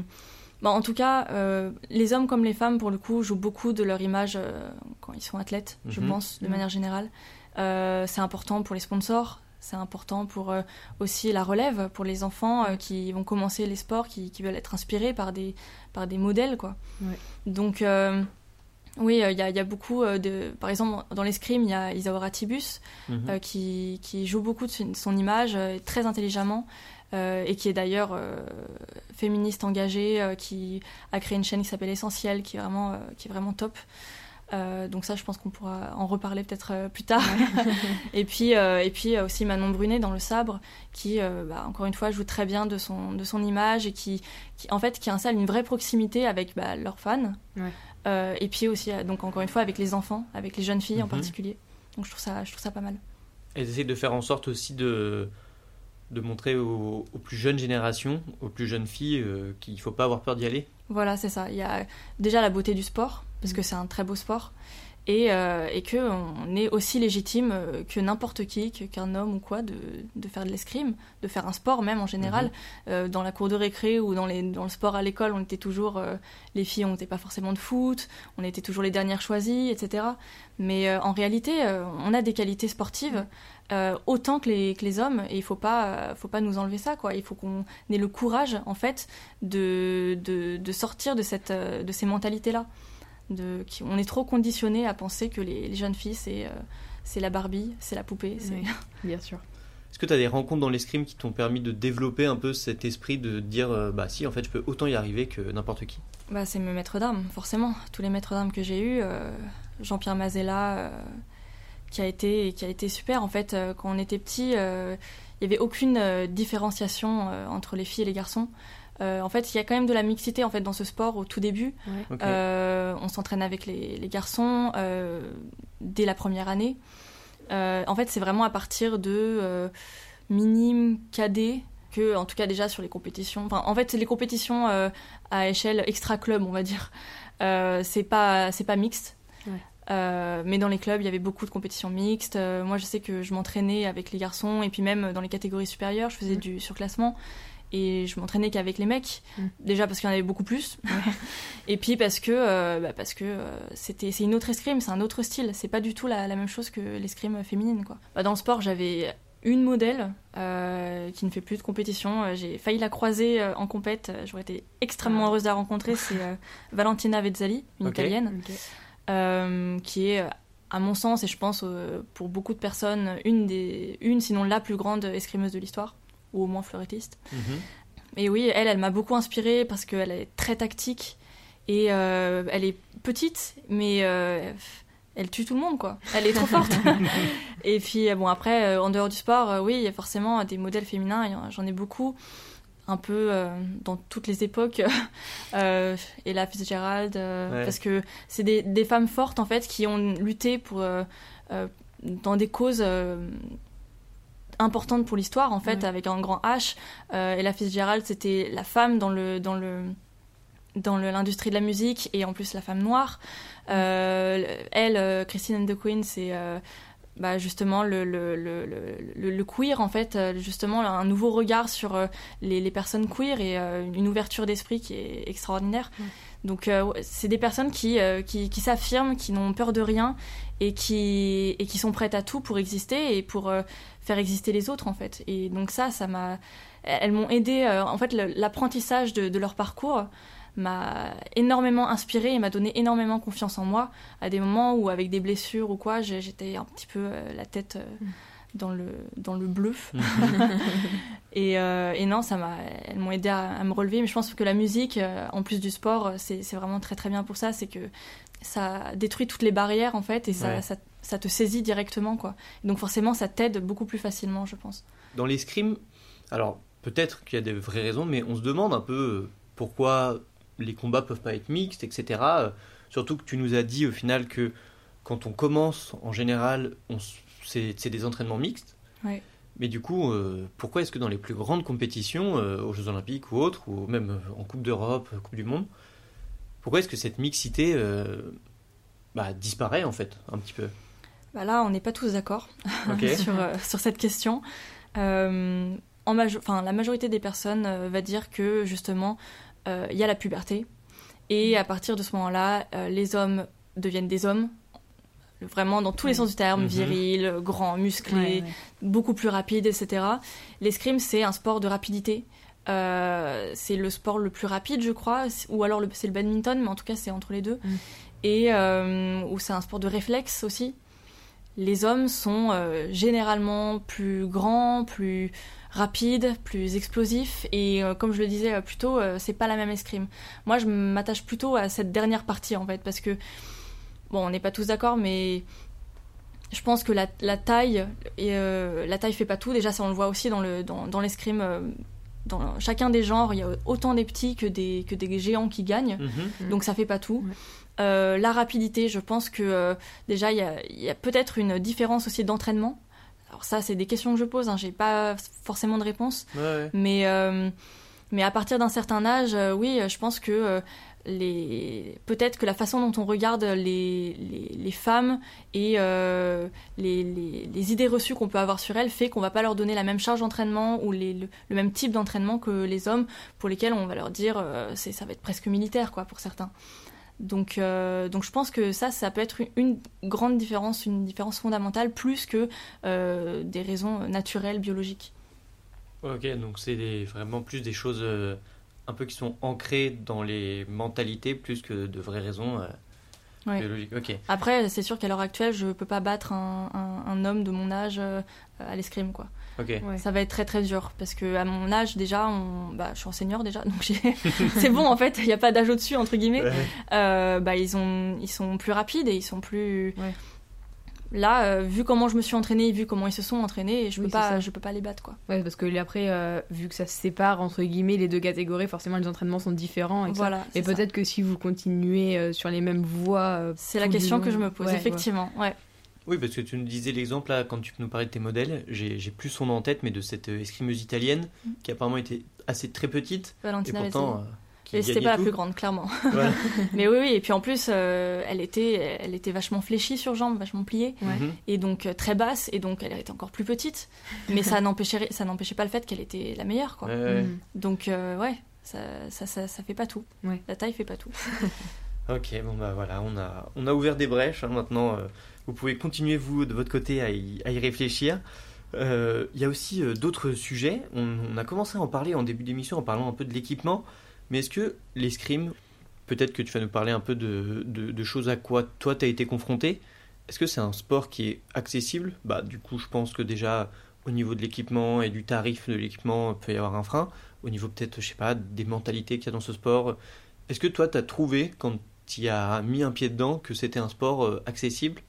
Speaker 2: bon, en tout cas, euh, les hommes comme les femmes, pour le coup, jouent beaucoup de leur image euh, quand ils sont athlètes, je
Speaker 1: Mhm.
Speaker 2: pense, de
Speaker 3: Mhm.
Speaker 2: manière générale. Euh, c'est important pour les sponsors. C'est important pour euh, aussi la relève, pour les enfants euh, qui vont commencer les sports, qui, qui veulent être inspirés par des, par des modèles. Quoi.
Speaker 3: Ouais.
Speaker 2: Donc, euh, oui, euh, il y, a- il y a beaucoup euh, de. Par exemple, dans l'escrime, il y a Isaora Tibus,
Speaker 1: Mhm.
Speaker 2: euh, qui, qui joue beaucoup de son, image euh, très intelligemment. et qui est d'ailleurs féministe engagée, qui a créé une chaîne qui s'appelle Essentiel, qui est vraiment, qui est vraiment top. Donc ça, je pense qu'on pourra en reparler peut-être plus tard. [LAUGHS] et puis, et puis aussi Manon Brunet dans le sabre, qui, bah, encore une fois, joue très bien de son de son image et qui, qui en fait, qui installe une vraie proximité avec bah, leurs fans. et puis aussi, donc encore une fois, avec les enfants, avec les jeunes filles en mhm. particulier. Donc je trouve ça, je trouve ça pas mal.
Speaker 1: Elles essaient de faire en sorte aussi de, de montrer aux, plus jeunes générations, aux plus jeunes filles, euh, qu'il ne faut pas avoir peur d'y aller.
Speaker 2: Voilà, c'est ça. Il y a déjà la beauté du sport, parce que mm. c'est un très beau sport et, euh, et qu'on est aussi légitime euh, que n'importe qui, qu'un homme ou quoi, de, de faire de l'escrime, de faire un sport même en général. Mhm. Euh, dans la cour de récré ou dans, les, dans le sport à l'école, on était toujours, les filles, on n'était pas forcément de foot, on était toujours les dernières choisies, etc. Mais en réalité, on a des qualités sportives. autant que les, que les, hommes et il faut pas faut pas nous enlever ça quoi il faut qu'on ait le courage en fait de, de, de sortir de cette de ces mentalités là on est trop conditionné à penser que les, jeunes filles, c'est euh, c'est la Barbie, c'est la poupée. [LAUGHS]
Speaker 3: bien sûr.
Speaker 1: Est-ce que tu as des rencontres dans l'escrime qui t'ont permis de développer un peu cet esprit de dire euh, bah si en fait je peux autant y arriver que n'importe qui?
Speaker 2: Bah c'est mes maîtres d'armes forcément, tous les maîtres d'armes que j'ai eus, euh, Jean-Pierre Mazella qui a été qui a été super en fait quand on était petit, il n'y avait aucune différenciation entre les filles et les garçons. Euh, en fait, il y a quand même de la mixité en fait dans ce sport au tout début. Euh, on s'entraîne avec les, garçons euh, dès la première année. en fait, c'est vraiment à partir de minime, cadet que, en tout cas déjà sur les compétitions. Enfin, en fait, les compétitions à échelle extra club, on va dire. c'est pas c'est pas mixte. mais dans les clubs, il y avait beaucoup de compétitions mixtes. moi, je sais que je m'entraînais avec les garçons et puis même dans les catégories supérieures, je faisais du surclassement et je m'entraînais qu'avec les mecs. Mm. déjà parce qu'il y en avait beaucoup plus. [LAUGHS] Et puis parce que euh, bah parce que euh, c'était c'est une autre escrime c'est un autre style. C'est pas du tout la, la même chose que l'escrime féminine quoi. Bah, dans le sport j'avais une modèle euh, qui ne fait plus de compétition. J'ai failli la croiser en compète. J'aurais été extrêmement ah. heureuse de la rencontrer. C'est Valentina Vezzali une italienne qui est à mon sens et je pense pour beaucoup de personnes une des une sinon la plus grande escrimeuse de l'histoire ou au moins fleurettiste. Mhm. Et oui, elle, elle m'a beaucoup inspirée parce qu'elle est très tactique et euh, elle est petite, mais euh, elle tue tout le monde, quoi. Elle est trop [LAUGHS] forte. et puis, bon, après, euh, en dehors du sport, oui, il y a forcément des modèles féminins, j'en ai beaucoup, un peu dans toutes les époques. [LAUGHS] et la Fitzgerald, parce que c'est des, des, femmes fortes, en fait, qui ont lutté pour, dans des causes importante pour l'histoire en fait avec un grand H. Euh, et la Fitzgerald c'était la femme dans le dans le dans l'industrie de la musique et en plus la femme noire. Euh, elle euh, Christine and the Queen c'est bah, justement le, le, le, le, queer en fait justement un nouveau regard sur les, les, personnes queer et une ouverture d'esprit qui est extraordinaire donc c'est des personnes qui, qui, s'affirment qui n'ont peur de rien et qui, sont prêtes à tout pour exister et pour faire exister les autres en fait. Et donc ça, ça m'a, elles m'ont aidé. Euh, en fait, l'apprentissage de, leur parcours m'a énormément inspiré et m'a donné énormément confiance en moi à des moments où avec des blessures ou quoi, j'étais un petit peu euh, la tête euh, mm. Dans le dans le bleu. Mm. [LAUGHS] et, et, non, ça m'a, elles m'ont aidé à, me relever. Mais je pense que la musique, en plus du sport, c'est vraiment très très bien pour ça. C'est que ça détruit toutes les barrières en fait et ça, ça, ça te saisit directement, quoi. donc forcément, ça t'aide beaucoup plus facilement, je pense.
Speaker 1: Dans l'escrime, alors peut-être qu'il y a des vraies raisons, mais on se demande un peu euh, pourquoi les combats peuvent pas être mixtes, etc. Euh, surtout que tu nous as dit au final que quand on commence, en général, c'est des entraînements mixtes. Mais du coup, euh, pourquoi est-ce que dans les plus grandes compétitions, aux Jeux Olympiques ou autres, ou même en Coupe d'Europe, Coupe du Monde, pourquoi est-ce que cette mixité bah, disparaît en fait, un petit peu?
Speaker 2: Bah là, on n'est pas tous d'accord [LAUGHS] sur, euh, sur, cette question. Euh, en la majorité des personnes euh, va dire que justement, il y a la puberté. Et à partir de ce moment-là, les hommes deviennent des hommes, vraiment dans tous les sens du terme, mhm. viril, grand, musclé, beaucoup plus rapide, etc. L'escrime, c'est un sport de rapidité. c'est le sport le plus rapide, je crois, ou alors c'est le badminton, mais en tout cas, c'est entre les deux. Mm. Et où c'est un sport de réflexe aussi les hommes sont généralement plus grands, plus rapides, plus explosifs. Et comme je le disais plus tôt, c'est pas la même escrime. Moi, je m'attache plutôt à cette dernière partie en fait, parce que bon, on n'est pas tous d'accord, mais je pense que la, taille et la taille fait pas tout. Déjà, ça on le voit aussi dans le dans, l'escrime dans chacun des genres, il y a autant des petits que des, que des géants qui gagnent. Mhm. Donc ça fait pas tout. Euh, la rapidité, je pense que euh, déjà, il y a, peut-être une différence aussi d'entraînement. Alors ça, c'est des questions que je pose, hein, j'ai pas forcément de réponse. Mais, euh, mais à partir d'un certain âge, oui, je pense que peut-être que la façon dont on regarde les, les, femmes et euh, les, les, idées reçues qu'on peut avoir sur elles fait qu'on va pas leur donner la même charge d'entraînement ou le, même type d'entraînement que les hommes pour lesquels on va leur dire euh, ça va être presque militaire quoi pour certains. Donc, euh, donc je pense que ça, ça peut être une, grande différence, une différence fondamentale, plus que des raisons naturelles, biologiques.
Speaker 1: Ok, donc c'est vraiment plus des choses un peu qui sont ancrés dans les mentalités plus que de vraies raisons euh, biologiques.
Speaker 2: Après, c'est sûr qu'à l'heure actuelle, je peux pas battre un, un, homme de mon âge euh, à l'escrime, quoi. Ça va être très très dur parce que à mon âge déjà, on... bah, je suis enseignant déjà, donc [LAUGHS] c'est bon en fait, il n'y a pas d'âge au-dessus entre guillemets. Euh, bah, ils, ont... ils sont plus rapides et ils sont plus là, euh, vu comment je me suis entraînée, vu comment ils se sont entraînés, je peux pas, je peux pas les battre quoi.
Speaker 3: Ouais, parce que après, euh, vu que ça se sépare entre guillemets les deux catégories, forcément les entraînements sont différents. Et voilà. Et peut-être que si vous continuez euh, sur les mêmes voies,
Speaker 2: c'est la question que je me pose effectivement. Ouais.
Speaker 1: Oui, parce que tu nous disais l'exemple là, quand tu nous parlais de tes modèles, j'ai plus son nom en tête, mais de cette escrimeuse italienne mm. qui apparemment était assez très petite.
Speaker 2: Valentina et pourtant, et c'était pas la plus grande, clairement. [LAUGHS] mais oui, oui, et puis en plus, euh, elle, était, elle était vachement fléchie sur jambes, vachement pliée, mhm. et donc euh, très basse, et donc elle était encore plus petite. Mais ça [LAUGHS] n'empêchait, ça n'empêchait pas le fait qu'elle était la meilleure, quoi. Mhm. Donc euh, ouais, ça, ça, ça, ça, fait pas tout. La taille fait pas tout. [LAUGHS]
Speaker 1: ok, bon bah voilà, on a, on a ouvert des brèches. Hein, maintenant, vous pouvez continuer vous de votre côté à y, à y réfléchir. Il y a aussi d'autres sujets. On, on, a commencé à en parler en début d'émission en parlant un peu de l'équipement. Mais est-ce que l'escrime, peut-être que tu vas nous parler un peu de, de, choses à quoi toi tu as été confronté, est-ce que c'est un sport qui est accessible? Bah du coup je pense que déjà au niveau de l'équipement et du tarif de l'équipement, il peut y avoir un frein. Au niveau peut-être, je sais pas, des mentalités qu'il y a dans ce sport. Est-ce que toi tu as trouvé, quand tu as mis un pied dedans, que c'était un sport euh, accessible?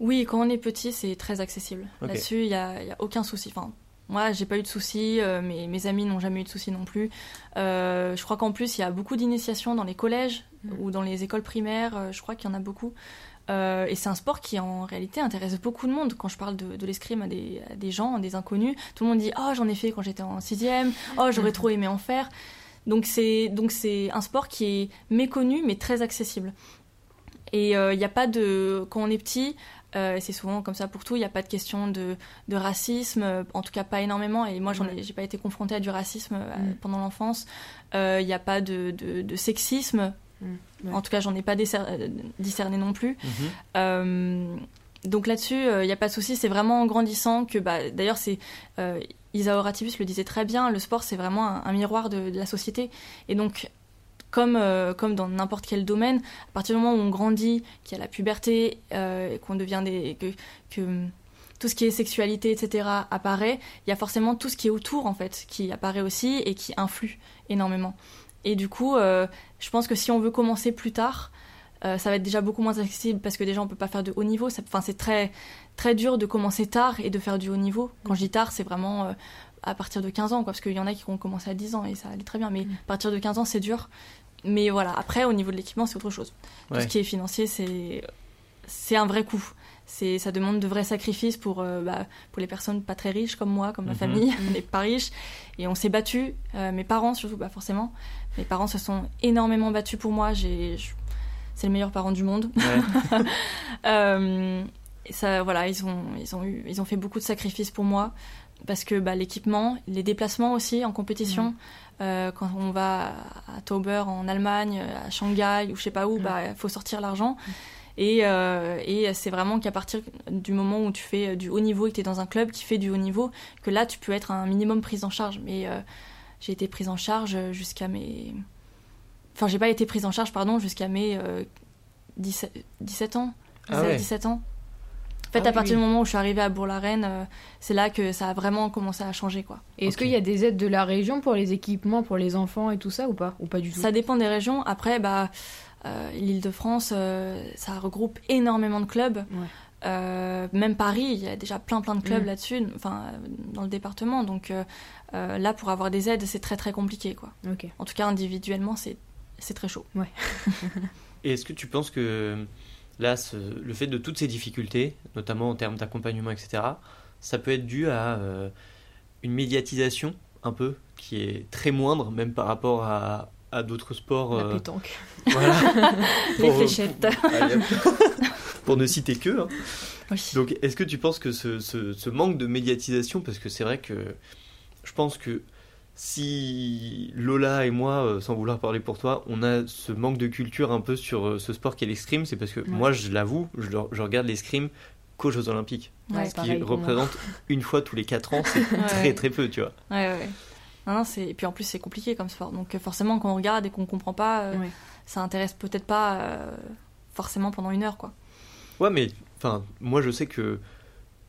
Speaker 2: Oui, quand on est petit, c'est très accessible. Là-dessus, il n'y a, a, aucun souci. Enfin, moi, j'ai pas eu de soucis, euh, mes, amis n'ont jamais eu de soucis non plus. Euh, je crois qu'en plus, il y a beaucoup d'initiations dans les collèges mm. ou dans les écoles primaires, euh, je crois qu'il y en a beaucoup. et c'est un sport qui, en réalité, intéresse beaucoup de monde. Quand je parle de, l'escrime à des, gens, à des inconnus, tout le monde dit Oh, j'en ai fait quand j'étais en sixième, oh, j'aurais mm. trop aimé en faire. Donc c'est un sport qui est méconnu, mais très accessible. Et il n'y a pas de. Quand on est petit, euh, c'est souvent comme ça pour tout. Il n'y a pas de question de, racisme, euh, en tout cas pas énormément. Et moi, j'en ai, j'ai pas été confrontée à du racisme euh, mm. pendant l'enfance. Il n'y a pas de, sexisme. Mm. En tout cas, j'en ai pas discerné non plus. Mm-hmm. donc là-dessus, il n'y a pas de souci. C'est vraiment en grandissant que, bah, d'ailleurs, c'est Isa Horatibus le disait très bien. Le sport, c'est vraiment un, un miroir de, de, la société. Et donc, comme, euh, comme dans n'importe quel domaine, à partir du moment où on grandit, qu'il y a la puberté, euh, qu'on devient des. Que, que, tout ce qui est sexualité, etc., apparaît, il y a forcément tout ce qui est autour, en fait, qui apparaît aussi et qui influe énormément. Et du coup, euh, je pense que si on veut commencer plus tard, ça va être déjà beaucoup moins accessible parce que déjà on peut pas faire de haut niveau. Enfin, c'est très très dur de commencer tard et de faire du haut niveau. Quand je dis tard, c'est vraiment à partir de 15 ans, quoi, parce qu'il y en a qui ont commencé à 10 ans et ça allait très bien. Mais à partir de 15 ans, c'est dur. Mais voilà, après, au niveau de l'équipement, c'est autre chose. Tout ce qui est financier, c'est, c'est un vrai coût. C'est, ça demande de vrais sacrifices pour, euh, bah, pour les personnes pas très riches comme moi, comme ma mhm. famille, [LAUGHS] mais pas riches. Et on s'est battu, euh, mes parents surtout, pas forcément. Mes parents se sont énormément battus pour moi. J'ai, c'est le meilleur parent du monde. [LAUGHS] euh, ça, voilà, ils ont, ils, ont eu, ils ont fait beaucoup de sacrifices pour moi parce que bah, l'équipement, les déplacements aussi en compétition, euh, quand on va à Tauber en Allemagne, à Shanghai ou je sais pas où, il bah, faut sortir l'argent. Et, euh, et c'est vraiment qu'à partir du moment où tu fais du haut niveau et que tu es dans un club qui fait du haut niveau, que là tu peux être un minimum prise en charge. Mais euh, j'ai été prise en charge jusqu'à mes. Enfin, j'ai pas été prise en charge, pardon, jusqu'à mes 17, 17 ans. 17 ah ans. En fait,
Speaker 3: Ah
Speaker 2: à partir
Speaker 3: oui.
Speaker 2: du moment où je suis arrivée à Bourg-la-Reine, euh, c'est là que ça a vraiment commencé à changer, quoi.
Speaker 3: Et est-ce
Speaker 1: Ok.
Speaker 3: qu'il y a des aides de la région pour les équipements, pour les enfants et tout ça ou pas Ou pas du tout?
Speaker 2: Ça dépend des régions. Après, bah, euh, l'Île-de-France, euh, ça regroupe énormément de clubs.
Speaker 3: Ouais.
Speaker 2: Euh, même Paris, il y a déjà plein plein de clubs
Speaker 3: Mm.
Speaker 2: là-dessus, enfin dans le département. Donc là, pour avoir des aides, c'est très très compliqué, quoi.
Speaker 3: Ok.
Speaker 2: En tout cas, individuellement, c'est c'est très chaud. [LAUGHS]
Speaker 1: Et est-ce que tu penses que là, ce- le fait de toutes ces difficultés, notamment en termes d'accompagnement, etc., ça peut être dû à euh, une médiatisation un peu qui est très moindre, même par rapport à, à d'autres sports
Speaker 3: La
Speaker 1: euh,
Speaker 3: pétanque.
Speaker 1: voilà. [LAUGHS]
Speaker 2: Les
Speaker 1: Pour-
Speaker 2: fléchettes. [LAUGHS]
Speaker 1: pour- ne citer que. hein.
Speaker 2: Oui.
Speaker 1: Donc, est-ce que tu penses que ce, ce- ce manque de médiatisation, parce que c'est vrai que je pense que si Lola et moi, euh, sans vouloir parler pour toi, on a ce manque de culture un peu sur euh, ce sport qu'est l'escrime, c'est parce que moi, je l'avoue, je, regarde l'escrime qu'aux Jeux Olympiques,
Speaker 2: Ouais.
Speaker 1: ce qui
Speaker 3: pareil
Speaker 1: représente [LAUGHS] une fois tous les 4 ans, c'est
Speaker 2: Ouais.
Speaker 1: très très peu, tu vois.
Speaker 2: Ouais, ouais. Non, non, c'est... Et puis en plus, c'est compliqué comme sport. Donc euh, forcément, quand on regarde et qu'on comprend pas, euh,
Speaker 3: Ouais.
Speaker 2: ça intéresse peut-être pas euh, forcément pendant une heure, quoi.
Speaker 1: Ouais, mais enfin, moi je sais que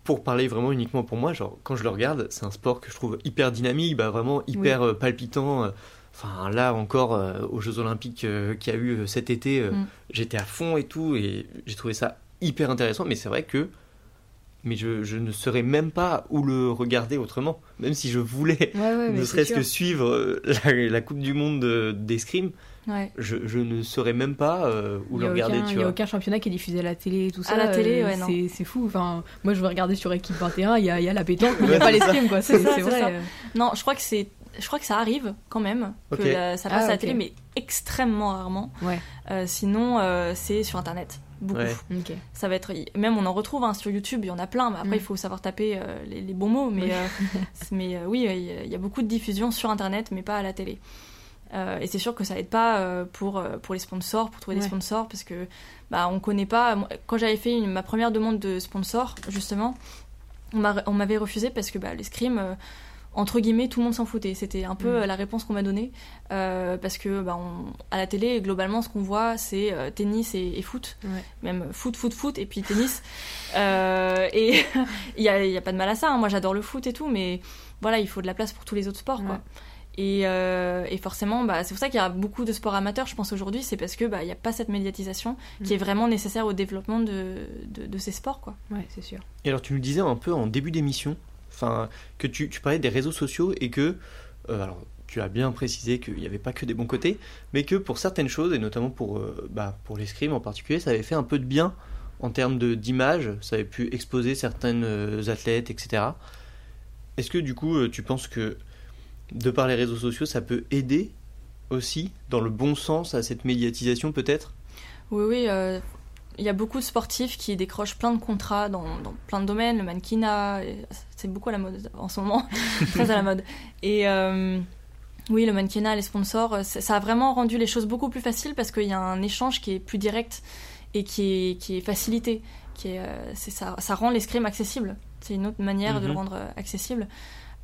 Speaker 1: pour parler vraiment uniquement pour moi, genre quand je le regarde, c'est un sport que je trouve hyper dynamique, bah vraiment hyper euh, palpitant. euh, Enfin là encore euh, aux Jeux Olympiques qu'il y a eu cet été,
Speaker 2: Mm.
Speaker 1: j'étais à fond et tout et j'ai trouvé ça hyper intéressant. Mais c'est vrai que mais je, je ne saurais même pas où le regarder autrement, même si je voulais
Speaker 3: Ouais, ouais, [LAUGHS] mais
Speaker 1: ne serait-ce que suivre [LAUGHS] la, la Coupe du Monde de- d'escrime,
Speaker 2: Ouais.
Speaker 1: je, je ne saurais même pas euh, où le regarder.
Speaker 3: il y a aucun championnat qui est diffusé à la télé et tout ça.
Speaker 2: la télé,
Speaker 3: euh,
Speaker 2: ouais,
Speaker 3: c'est- fou. Enfin, moi, je veux regarder sur Équipe 21, il y a, il y a la pétanque, mais il n'y a pas l'escrime, quoi. C'est vrai.
Speaker 2: ça. Non, je crois que c'est, je crois que ça arrive quand même que
Speaker 1: Ok.
Speaker 2: la- ça passe
Speaker 3: Ah,
Speaker 2: à la télé, mais extrêmement rarement.
Speaker 3: Ouais.
Speaker 2: Euh, sinon, euh, c'est sur internet, beaucoup.
Speaker 1: Ouais.
Speaker 2: Ça va être, même on en retrouve hein, sur YouTube, il y en a plein, mais après
Speaker 3: Mm.
Speaker 2: il faut savoir taper euh, les, les bons mots. Mais,
Speaker 3: Oui.
Speaker 2: euh, [LAUGHS] mais euh, oui, il y a- il y a beaucoup de diffusion sur internet, mais pas à la télé. Euh, et c'est sûr que ça aide pas euh, pour, euh, pour les sponsors, pour trouver des sponsors, parce que bah, on connaît pas. Quand j'avais fait une- ma première demande de sponsor, justement, on m'a- on m'avait refusé parce que bah, l'escrime, euh, entre guillemets, tout le monde s'en foutait. C'était un peu
Speaker 3: Mm.
Speaker 2: la réponse qu'on m'a donnée. Parce que bah, on- à la télé, globalement, ce qu'on voit, c'est tennis et, et foot.
Speaker 3: Ouais.
Speaker 2: Même foot, foot, foot, et puis tennis. [LAUGHS] Et [LAUGHS] il n'y a, y a pas de mal à ça. hein. Moi, j'adore le foot et tout, mais voilà, il faut de la place pour tous les autres sports. Quoi. Et, euh, et forcément, bah, c'est pour ça qu'il y a beaucoup de sports amateurs, je pense, aujourd'hui. C'est parce qu'il bah, il n'y a pas cette médiatisation qui
Speaker 3: Mm.
Speaker 2: est vraiment nécessaire au développement de, de, de ces sports. Quoi.
Speaker 3: Ouais, c'est sûr.
Speaker 1: Et alors, tu nous disais un peu en début d'émission, que tu, tu parlais des réseaux sociaux et que, euh, alors, tu as bien précisé qu'il n'y avait pas que des bons côtés, mais que pour certaines choses, et notamment pour, euh, bah, pour l'escrime en particulier, ça avait fait un peu de bien en termes d'image, ça avait pu exposer certaines euh, athlètes, etc. Est-ce que du coup, tu penses que de par les réseaux sociaux, ça peut aider aussi dans le bon sens à cette médiatisation peut-être?
Speaker 2: Oui, oui. euh, Il y a beaucoup de sportifs qui décrochent plein de contrats dans, dans plein de domaines, le mannequinat, c'est beaucoup à la mode en ce moment, [LAUGHS] très à la mode. Et euh, oui, le mannequinat, les sponsors, euh, ça a vraiment rendu les choses beaucoup plus faciles parce qu'il y a un échange qui est plus direct et qui est, qui est facilité. Qui est, ça, ça rend l'escrime accessible. C'est une autre manière de le
Speaker 1: Mhm.
Speaker 2: rendre accessible.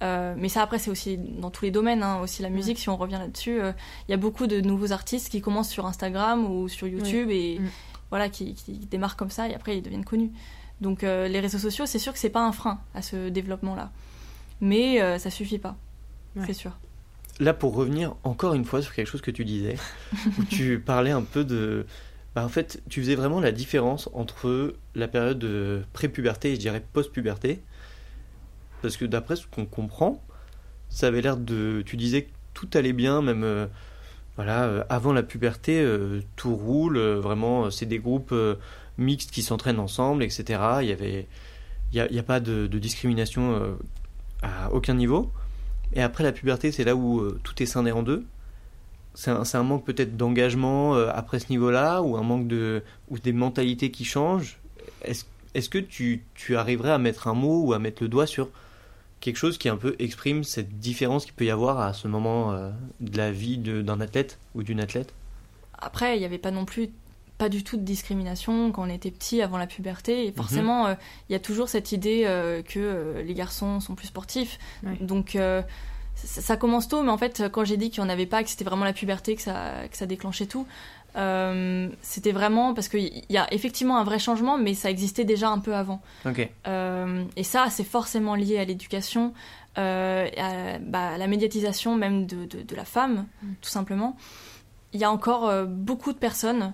Speaker 2: Euh, mais ça, après, c'est aussi dans tous les domaines, hein, aussi la musique, si on revient là-dessus. euh, Il y a beaucoup de nouveaux artistes qui commencent sur Instagram ou sur YouTube et
Speaker 3: Mm.
Speaker 2: voilà, qui, qui démarrent comme ça et après ils deviennent connus. Donc euh, les réseaux sociaux, c'est sûr que c'est pas un frein à ce développement-là. Mais euh, ça suffit pas,
Speaker 3: Ouais.
Speaker 2: c'est sûr.
Speaker 1: Là, pour revenir encore une fois sur quelque chose que tu disais, [LAUGHS] où tu parlais un peu de. Bah, en fait, tu faisais vraiment la différence entre la période de pré-puberté et je dirais post-puberté. Parce que d'après ce qu'on comprend, ça avait l'air de. Tu disais que tout allait bien, même. euh, voilà, euh, avant la puberté, euh, tout roule. vraiment, c'est des groupes mixtes qui s'entraînent ensemble, etc. Il y avait. Il n'y a, il y a pas de, discrimination à aucun niveau. Et après la puberté, c'est là où tout est scindé en deux. C'est un, manque peut-être d'engagement après ce niveau-là, ou un manque de. ou des mentalités qui changent. Est-ce est-ce que tu, tu arriverais à mettre un mot ou à mettre le doigt sur quelque chose qui un peu exprime cette différence qu'il peut y avoir à ce moment euh, de la vie d'un athlète ou d'une athlète?
Speaker 2: Après, il n'y avait pas non plus pas du tout de discrimination quand on était petit avant la puberté. Et forcément, euh, il y a toujours cette idée euh, que euh, les garçons sont plus sportifs.
Speaker 3: Ouais.
Speaker 2: Donc euh, ça, ça commence tôt, mais en fait, quand j'ai dit qu'il n'y en avait pas, que c'était vraiment la puberté, que ça, que ça déclenchait tout, Euh, c'était vraiment parce qu'il y a effectivement un vrai changement, mais ça existait déjà un peu avant.
Speaker 1: Ok.
Speaker 2: Euh, et ça, c'est forcément lié à l'éducation, euh, à, bah, à la médiatisation même de, de- de la femme, tout simplement. Il y a encore euh, beaucoup de personnes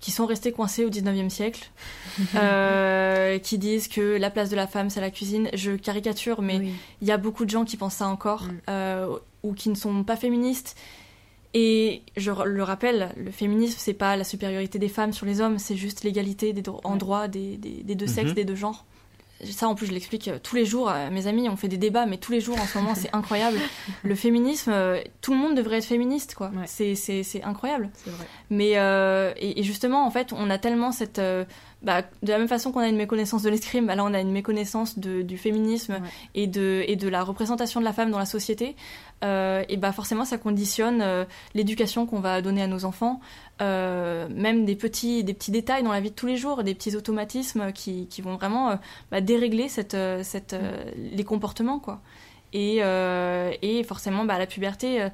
Speaker 2: qui sont restées coincées au 19e siècle, [LAUGHS] euh, qui disent que la place de la femme, c'est la cuisine. Je caricature, mais
Speaker 3: Oui.
Speaker 2: il y a beaucoup de gens qui pensent ça encore,
Speaker 3: Mm.
Speaker 2: euh, ou qui ne sont pas féministes. Et je le rappelle, le féminisme, c'est pas la supériorité des femmes sur les hommes, c'est juste l'égalité des dro- en droit des, des- des deux
Speaker 1: Mhm.
Speaker 2: sexes, des deux genres. Ça, en plus, je l'explique euh, tous les jours à mes amis. On fait des débats, mais tous les jours en ce moment, c'est incroyable. [LAUGHS] Le féminisme, euh, tout le monde devrait être féministe, quoi.
Speaker 3: Ouais.
Speaker 2: C'est- incroyable.
Speaker 3: C'est vrai.
Speaker 2: Mais euh, et, et justement, en fait, on a tellement cette euh, bah, de la même façon qu'on a une méconnaissance de l'escrime, bah là on a une méconnaissance de, du féminisme
Speaker 3: Ouais.
Speaker 2: et de et de la représentation de la femme dans la société. Euh, et bah forcément, ça conditionne euh, l'éducation qu'on va donner à nos enfants, euh, même des petits des petits détails dans la vie de tous les jours, des petits automatismes qui, qui vont vraiment euh, bah, dérégler cette euh, cette euh, les comportements quoi. Et et forcément, bah, la puberté.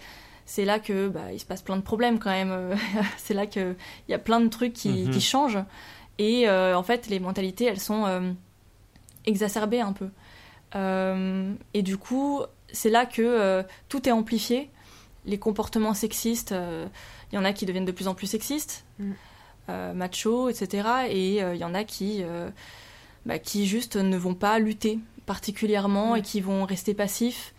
Speaker 2: c'est là que bah, il se passe plein de problèmes quand même. [LAUGHS] c'est là que il y a plein de trucs qui,
Speaker 1: Mhm.
Speaker 2: qui changent. Et en fait, les mentalités, elles sont exacerbées un peu. Et du coup, c'est là que tout est amplifié. Les comportements sexistes, euh, il y en a qui deviennent de plus en plus sexistes,
Speaker 3: Mm.
Speaker 2: euh, machos, etc. Et euh, il y en a qui, euh, bah, qui juste ne vont pas lutter particulièrement
Speaker 3: Ouais.
Speaker 2: et qui vont rester passifs.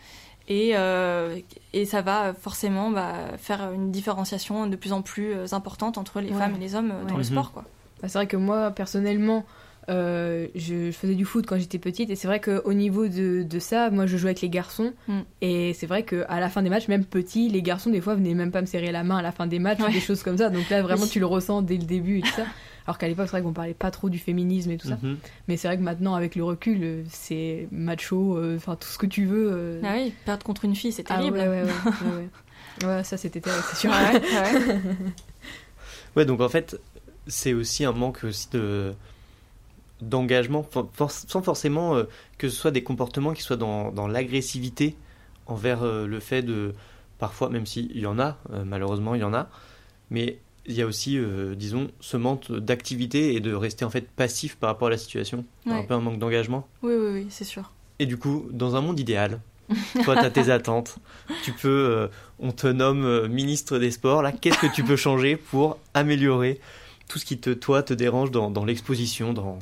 Speaker 2: Et, euh, et ça va forcément bah, faire une différenciation de plus en plus euh, importante entre les
Speaker 3: Ouais.
Speaker 2: femmes et les hommes euh, dans
Speaker 3: Ouais.
Speaker 2: le
Speaker 1: Mhm.
Speaker 2: sport. Quoi.
Speaker 3: Bah, c'est vrai que moi, personnellement, euh, je, je faisais du foot quand j'étais petite et c'est vrai qu'au niveau de, de ça, moi je jouais avec les garçons
Speaker 2: Mm.
Speaker 3: et c'est vrai qu'à la fin des matchs, même petits, les garçons des fois venaient même pas me serrer la main à la fin des matchs ou des choses comme ça. Donc là, vraiment, [LAUGHS] tu le ressens dès le début et tout ça. Alors qu'à l'époque, c'est vrai qu'on parlait pas trop du féminisme et tout ça.
Speaker 1: Mhm.
Speaker 3: Mais c'est vrai que maintenant, avec le recul, euh, c'est macho, euh, enfin tout ce que tu veux. euh.
Speaker 2: Ah oui, perdre contre une fille, c'est
Speaker 3: Ah
Speaker 2: terrible.
Speaker 3: ouais, ouais, ouais, [LAUGHS] ouais, ouais. Ouais, ça c'était terrible, c'est sûr.
Speaker 2: Ouais, ouais. [LAUGHS]
Speaker 1: Ouais, donc en fait, c'est aussi un manque aussi de d'engagement, for- for- sans forcément euh, que ce soit des comportements qui soient dans, dans l'agressivité envers euh, le fait de, parfois, même s'il y en a, euh, malheureusement il y en a, mais il y a aussi, euh, disons, ce manque d'activité et de rester en fait passif par rapport à la situation, un peu un manque d'engagement.
Speaker 2: Oui, oui, oui, c'est sûr.
Speaker 1: Et du coup, dans un monde idéal, [LAUGHS] toi, tu as tes attentes. Tu peux, euh, on te nomme euh, ministre des Sports. Là, qu'est-ce que tu peux changer pour améliorer tout ce qui te, toi, te dérange dans, dans l'exposition, dans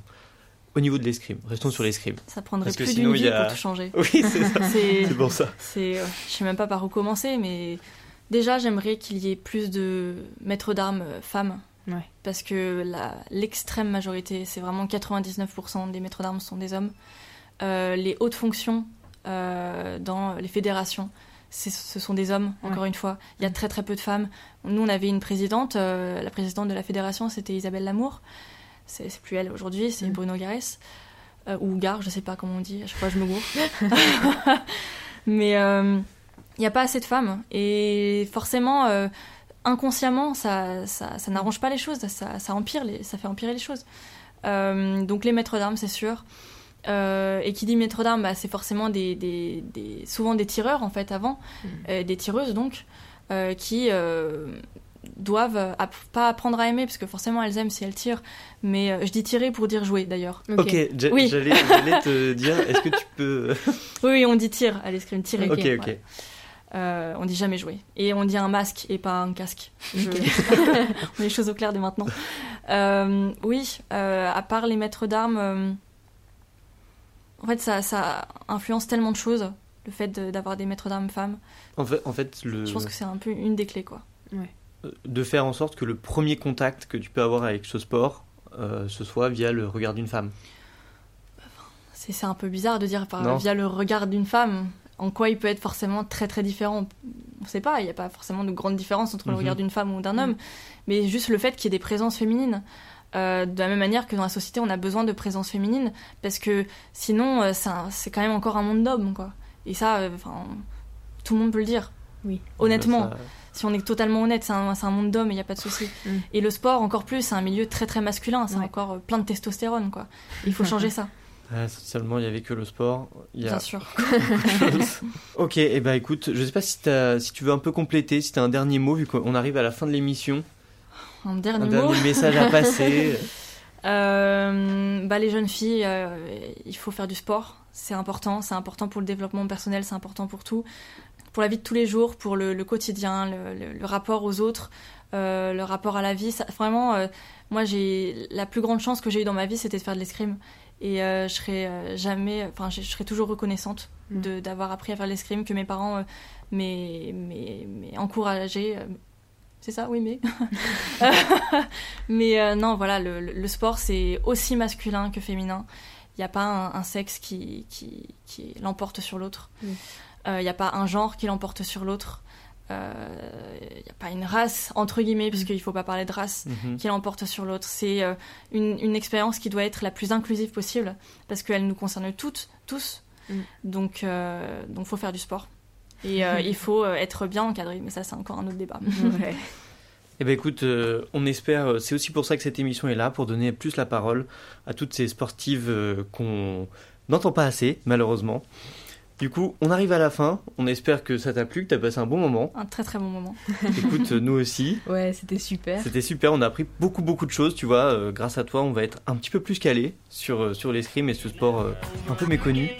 Speaker 1: au niveau de l'escrime. Restons sur l'escrime.
Speaker 2: Ça prendrait
Speaker 1: Parce que
Speaker 2: plus
Speaker 1: sinon,
Speaker 2: d'une
Speaker 1: il y
Speaker 2: vie
Speaker 1: a-
Speaker 2: pour tout changer. [LAUGHS]
Speaker 1: Oui, c'est ça. [LAUGHS]
Speaker 2: C'est,
Speaker 1: pour ça.
Speaker 2: c'est, euh, je sais même pas par où commencer, mais déjà j'aimerais qu'il y ait plus de maîtres d'armes euh, femmes.
Speaker 3: Ouais.
Speaker 2: Parce que la, l'extrême majorité, c'est vraiment 99% des maîtres d'armes sont des hommes. Euh, les hautes fonctions euh, dans les fédérations, c'est- ce sont des hommes,
Speaker 3: Ouais.
Speaker 2: encore une fois. Il y a très très peu de femmes. Nous, on avait une présidente, euh, la présidente de la fédération, c'était Isabelle Lamour. C'est, plus elle aujourd'hui, c'est
Speaker 3: Mm.
Speaker 2: Bruno Garès. Euh, ou Gare, je sais pas comment on dit, à chaque fois je me gourre. [LAUGHS] Mais euh, il n'y a pas assez de femmes. Et forcément, euh, inconsciemment, ça, ça, ça n'arrange pas les choses, ça, ça, empire les, ça fait empirer les choses. Euh, donc les maîtres d'armes, c'est sûr. Euh, et qui dit maître d'armes, bah, c'est forcément des, des, des- souvent des tireurs en fait avant, euh, des tireuses donc, euh, qui euh, doivent app- pas apprendre à aimer parce que forcément elles aiment si elles tirent, mais euh, je dis tirer pour dire jouer d'ailleurs.
Speaker 1: Ok, j'a-
Speaker 2: Oui.
Speaker 1: j'allais, te [LAUGHS] dire, est-ce que tu peux. [LAUGHS]
Speaker 2: Oui, oui, on dit tir à l'escrime, tirer.
Speaker 1: ok, ok.
Speaker 2: ouais. Euh, on dit jamais jouer. Et on dit un masque et pas un casque. Je... [LAUGHS] On met les choses au clair dès maintenant. Euh, oui, euh, à part les maîtres d'armes, euh, en fait, ça, ça influence tellement de choses, le fait de- d'avoir des maîtres d'armes femmes.
Speaker 1: En fait, en fait le...
Speaker 2: Je pense que c'est un peu une des clés, quoi.
Speaker 1: De faire en sorte que le premier contact que tu peux avoir avec ce sport, euh, ce soit via le regard d'une femme.
Speaker 2: C'est un peu bizarre de dire par, via le regard d'une femme. En quoi il peut être forcément très très différent On sait pas, il n'y a pas forcément de grande différence entre le
Speaker 1: Mhm.
Speaker 2: regard d'une femme ou d'un homme, mais juste le fait qu'il y ait des présences féminines. Euh, de la même manière que dans la société, on a besoin de présence féminine, parce que sinon, euh, c'est quand même encore un monde d'hommes, quoi. Et ça, euh, tout le monde peut le dire.
Speaker 3: Oui.
Speaker 2: Honnêtement,
Speaker 1: Ça-
Speaker 2: si on est totalement honnête, c'est un, monde d'hommes, il n'y a pas de souci. [LAUGHS]
Speaker 3: Mm.
Speaker 2: Et le sport, encore plus, c'est un milieu très très masculin, c'est
Speaker 3: Ouais.
Speaker 2: encore euh, plein de testostérone, quoi. Il faut changer ça, [LAUGHS]
Speaker 1: Ah, seulement il y avait que le sport. Il y a
Speaker 2: bien sûr. [LAUGHS]
Speaker 1: ok, et bah écoute, je sais pas si, tu veux un peu compléter, si tu as un dernier mot, vu qu'on arrive à la fin de l'émission.
Speaker 2: un dernier
Speaker 1: Un
Speaker 2: mot.
Speaker 1: dernier message à passer.
Speaker 2: Euh, bah, les jeunes filles, euh, il faut faire du sport. C'est important. C'est important pour le développement personnel. C'est important pour tout. Pour la vie de tous les jours, pour le, le quotidien, le, le- le rapport aux autres, euh, le rapport à la vie. Ça- vraiment, euh, moi, j'ai la plus grande chance que j'ai eue dans ma vie, c'était de faire de l'escrime. Et euh, je serai euh, jamais, enfin, je, je serai toujours reconnaissante
Speaker 3: Mm.
Speaker 2: de d'avoir appris à faire de l'escrime, que mes parents euh, m'aient m'aient- m'aient encouragé. euh, c'est ça, oui, mais. [LAUGHS] [LAUGHS] mais euh, non, voilà, le sport, c'est aussi masculin que féminin. Il n'y a pas un, un sexe qui, qui, qui l'emporte sur l'autre. Il
Speaker 3: Oui.
Speaker 2: n'y a pas un genre qui l'emporte sur l'autre. Il n'y a pas une race, entre guillemets, puisqu'il ne faut pas parler de race,
Speaker 1: Mhm.
Speaker 2: qui l'emporte sur l'autre. C'est euh, une, une expérience qui doit être la plus inclusive possible, parce qu'elle nous concerne toutes, tous.
Speaker 3: Mm.
Speaker 2: Donc, euh, donc, faut faire du sport. Et euh, [LAUGHS] il faut euh, être bien encadré, mais ça, c'est encore un autre débat.
Speaker 3: Ouais. [LAUGHS]
Speaker 1: Eh ben écoute, euh, on espère, euh, c'est aussi pour ça que cette émission est là, pour donner plus la parole à toutes ces sportives euh, qu'on n'entend pas assez, malheureusement. Du coup, on arrive à la fin, on espère que ça t'a plu, que t'as passé un bon moment.
Speaker 2: Un très très bon moment.
Speaker 1: Écoute, euh, nous aussi,
Speaker 3: Ouais, c'était super.
Speaker 1: c'était super, on a appris beaucoup beaucoup de choses, tu vois, euh, grâce à toi on va être un petit peu plus calé sur, euh, sur l'escrime et ce sport euh, un peu méconnu.